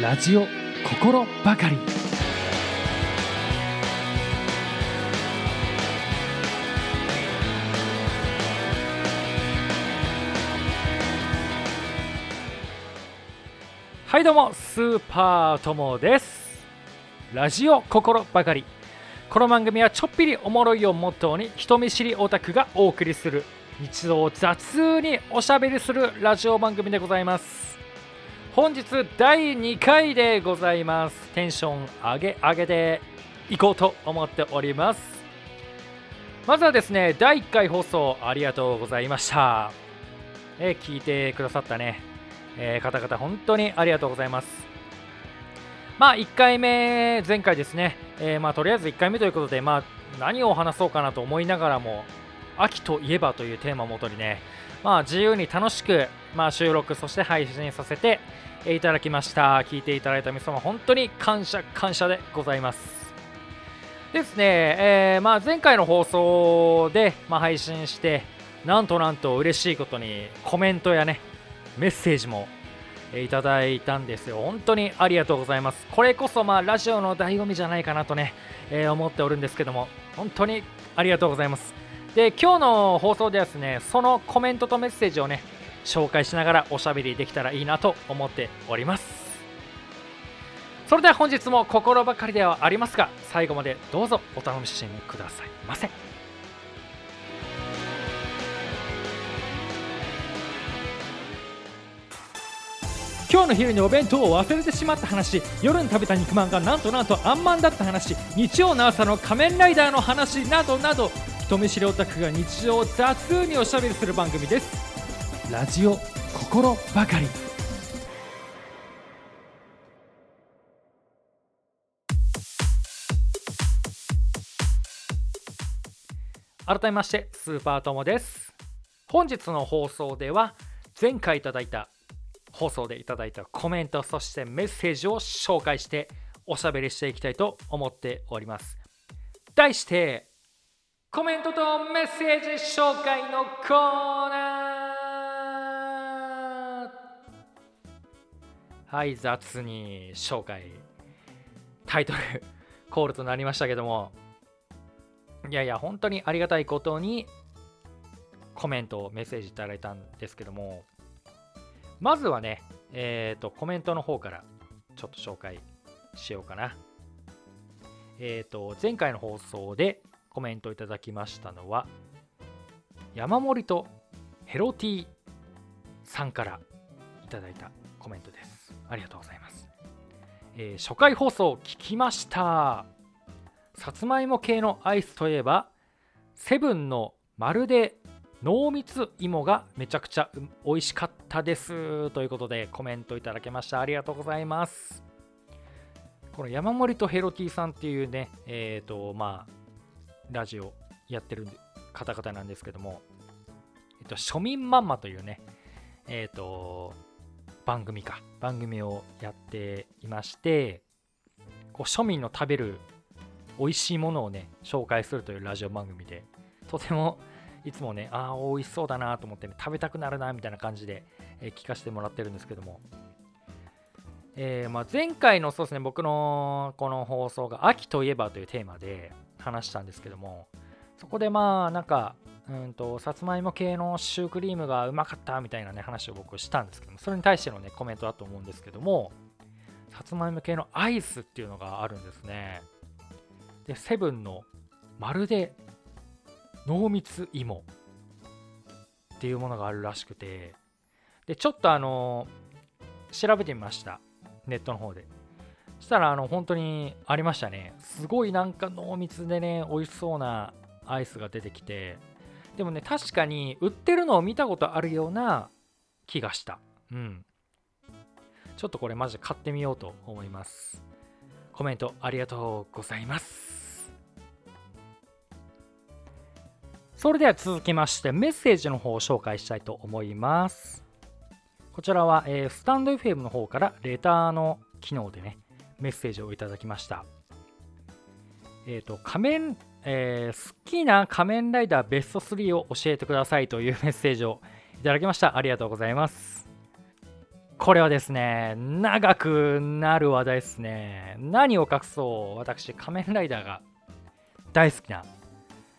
ラジオ心ばかり。はいどうもスーパーともです。ラジオ心ばかり。この番組はちょっぴりおもろいをモットーに人見知りオタクがお送りする日常を雑におしゃべりするラジオ番組でございます。本日第2回でございます。テンション上げ上げでいこうと思っております。まずはですね第1回放送ありがとうございました。え聞いてくださったね、えー、方々本当にありがとうございます。まあ1回目前回ですね、えー、まあとりあえず1回目ということでまあ何を話そうかなと思いながらも秋といえばというテーマをもとにね、まあ、自由に楽しく、まあ、収録そして配信させていただきました。聞いていただいた皆様本当に感謝感謝でございます。ですね、えー、まあ、前回の放送で、まあ、配信してなんとなんと嬉しいことにコメントやねメッセージもいただいたんですよ。本当にありがとうございます。これこそまあラジオの醍醐味じゃないかなとね、えー、思っておるんですけども本当にありがとうございます。で今日の放送ではですねそのコメントとメッセージをね紹介しながらおしゃべりできたらいいなと思っております。それでは本日も心ばかりではありますが最後までどうぞお楽しみくださいませ。今日の昼にお弁当を忘れてしまった話夜に食べた肉まんがなんとなんとあんまんだった話日曜の朝の仮面ライダーの話などなど人見知りオタクが日常を雑におしゃべりする番組です。ラジオ心ばかり。改めましてスーパーともです。本日の放送では前回いただいた放送でいただいたコメントそしてメッセージを紹介しておしゃべりしていきたいと思っております。題してコメントとメッセージ紹介のコーナー。はい雑に紹介タイトル コールとなりましたけどもいやいや本当にありがたいことにコメントメッセージいただいたんですけどもまずはね、えっ、ー、と、コメントの方からちょっと紹介しようかな。えっ、ー、と、前回の放送でコメントいただきましたのは、山盛りとヘロティさんからいただいたコメントです。ありがとうございます。えー、初回放送聞きました。さつまいも系のアイスといえば、セブンのまるで濃密芋がめちゃくちゃ美味しかったですということでコメントいただけましたありがとうございますこの山盛とヘロティさんっていうねえっ、ー、とまあラジオやってる方々なんですけども、えっと、庶民マンマというねえっ、ー、と番組か。番組をやっていましてこう庶民の食べる美味しいものをね紹介するというラジオ番組でとてもいつもね、ああ、美味しそうだなと思ってね、食べたくなるなみたいな感じで、えー、聞かせてもらってるんですけども、えー、まあ、前回のそうですね、僕のこの放送が秋といえばというテーマで話したんですけども、そこでまあ、なんか、うんと、さつまいも系のシュークリームがうまかったみたいなね、話を僕したんですけども、それに対してのね、コメントだと思うんですけども、さつまいも系のアイスっていうのがあるんですね。で、セブンのまるで濃密芋っていうものがあるらしくてでちょっとあの調べてみました。ネットの方で。そしたらあの本当にありましたね。すごいなんか濃密でね美味しそうなアイスが出てきてでもね確かに売ってるのを見たことあるような気がしたうんちょっとこれマジで買ってみようと思いますコメントありがとうございますそれでは続きましてメッセージの方を紹介したいと思います。こちらは、えー、スタンド FM の方からレターの機能でね、メッセージをいただきました。えっ、ー、と、仮面、えー、好きな仮面ライダーベスト3を教えてくださいというメッセージをいただきました。ありがとうございます。これはですね、長くなる話題ですね。何を隠そう、私、仮面ライダーが大好きな、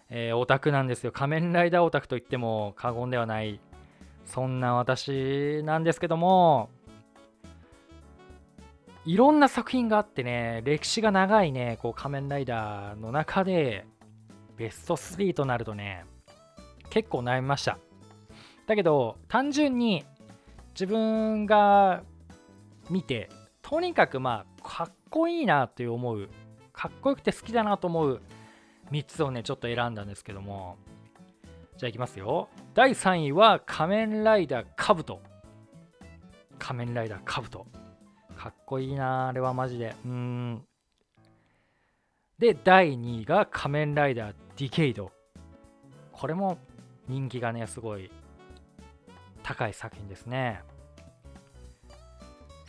えー、オタクなんですよ。仮面ライダーオタクといっても過言ではない、そんな私なんですけども、いろんな作品があってね、歴史が長いね、こう仮面ライダーの中で、ベスト3となるとね、結構悩みました。だけど、単純に自分が見てとにかくまあかっこいいなって思うかっこよくて好きだなと思う3つをねちょっと選んだんですけども。じゃあいきますよ。第3位は仮面ライダーカブト。仮面ライダーカブト。かっこいいなあれはマジで。うん。で第2位が仮面ライダーディケイド。これも人気がねすごい高い作品ですね。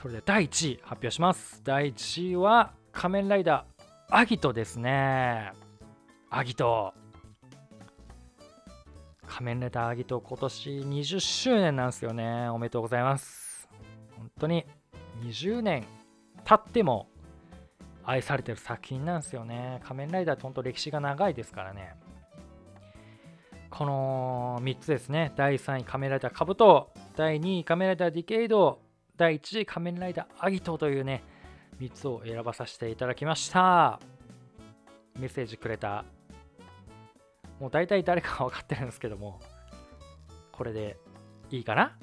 それで第1位発表します。第1位は仮面ライダーアギトですね。アギト。仮面ライダーアギト今年20周年なんですよね。おめでとうございます。本当に20年経っても愛されてる作品なんですよね仮面ライダーって本当歴史が長いですからねこの3つですね。第3位仮面ライダーカブト、第2位仮面ライダーディケイド、第1位仮面ライダーアギトというね、3つを選ばさせていただきました。メッセージくれた、もう大体誰か分かってるんですけども、これでいいかな？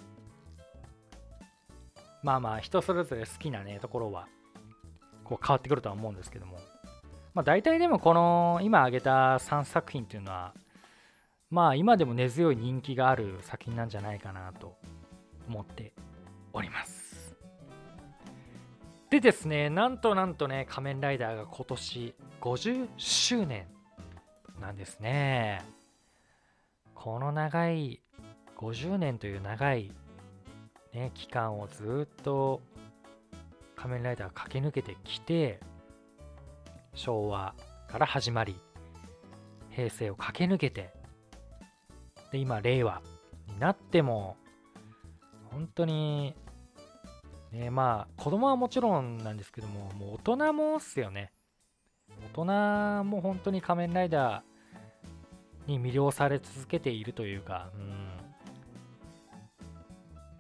まあまあ人それぞれ好きなねところはこう変わってくるとは思うんですけどもまあ大体でもこの今挙げた3作品っていうのはまあ今でも根強い人気がある作品なんじゃないかなと思っております。でですね、なんとなんとね、仮面ライダーが今年50周年なんですね。この長い50年という長い、ね、期間をずっと仮面ライダー駆け抜けてきて昭和から始まり平成を駆け抜けてで今令和になっても本当にねまあ子供はもちろんなんですけどももう大人もっすよね。大人も本当に仮面ライダーに魅了され続けているというかうん。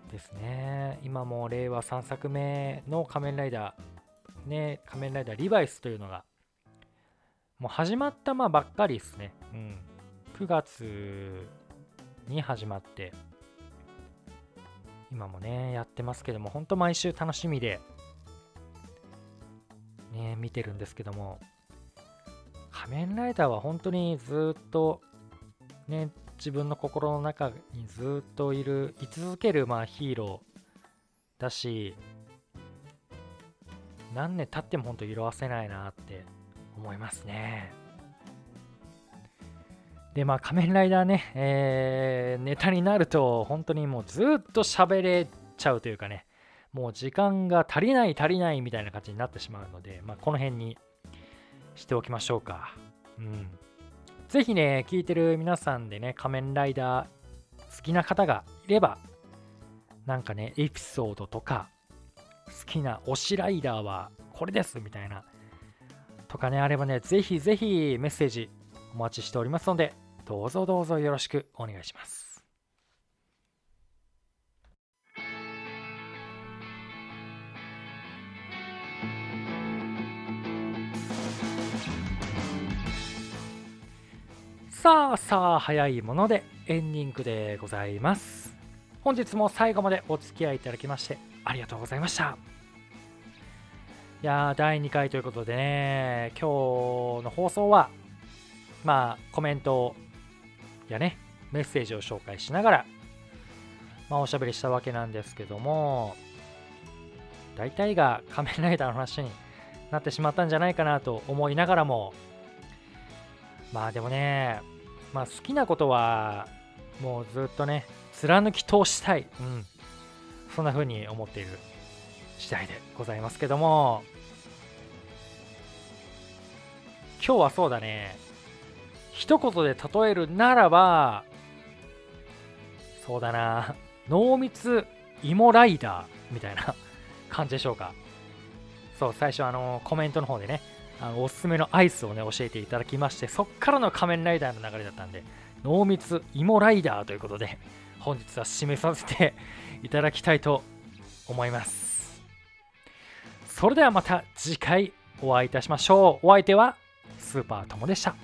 ですね。今も令和3作目の仮面ライダーね仮面ライダーリバイスというのがもう始まったまばっかりですね。うん。9月に始まって今もねやってますけども本当毎週楽しみでね見てるんですけども仮面ライダーは本当にずっとね自分の心の中にずっといる居続けるまあヒーローだし何年経っても本当色あせないなって思いますね。で、まあ、仮面ライダーね、えー、ネタになると、本当にもうずっと喋れちゃうというかね、もう時間が足りない足りないみたいな感じになってしまうので、まあ、この辺にしておきましょうか。うん。ぜひね、聞いてる皆さんでね、仮面ライダー好きな方がいれば、なんかね、エピソードとか、好きな推しライダーはこれですみたいな、とかね、あればね、ぜひぜひメッセージお待ちしておりますので、どうぞどうぞよろしくお願いします。さあさあ早いものでエンディングでございます。本日も最後までお付き合いいただきましてありがとうございました。いや、第2回ということでね、今日の放送は、まあ、コメントやね、メッセージを紹介しながら、まあ、おしゃべりしたわけなんですけども、大体が仮面ライダーの話になってしまったんじゃないかなと思いながらも、まあでもね、まあ好きなことは、もうずっとね、貫き通したい。うん。そんな風に思っている次第でございますけども、今日はそうだね、一言で例えるならば、そうだな、濃密芋ライダーみたいな感じでしょうか。そう、最初あのコメントの方でね、あのおすすめのアイスをね、教えていただきまして、そっからの仮面ライダーの流れだったんで、濃密芋ライダーということで、本日は締めさせていただきたいと思います。それではまた次回お会いいたしましょう。お相手はスーパーともでした。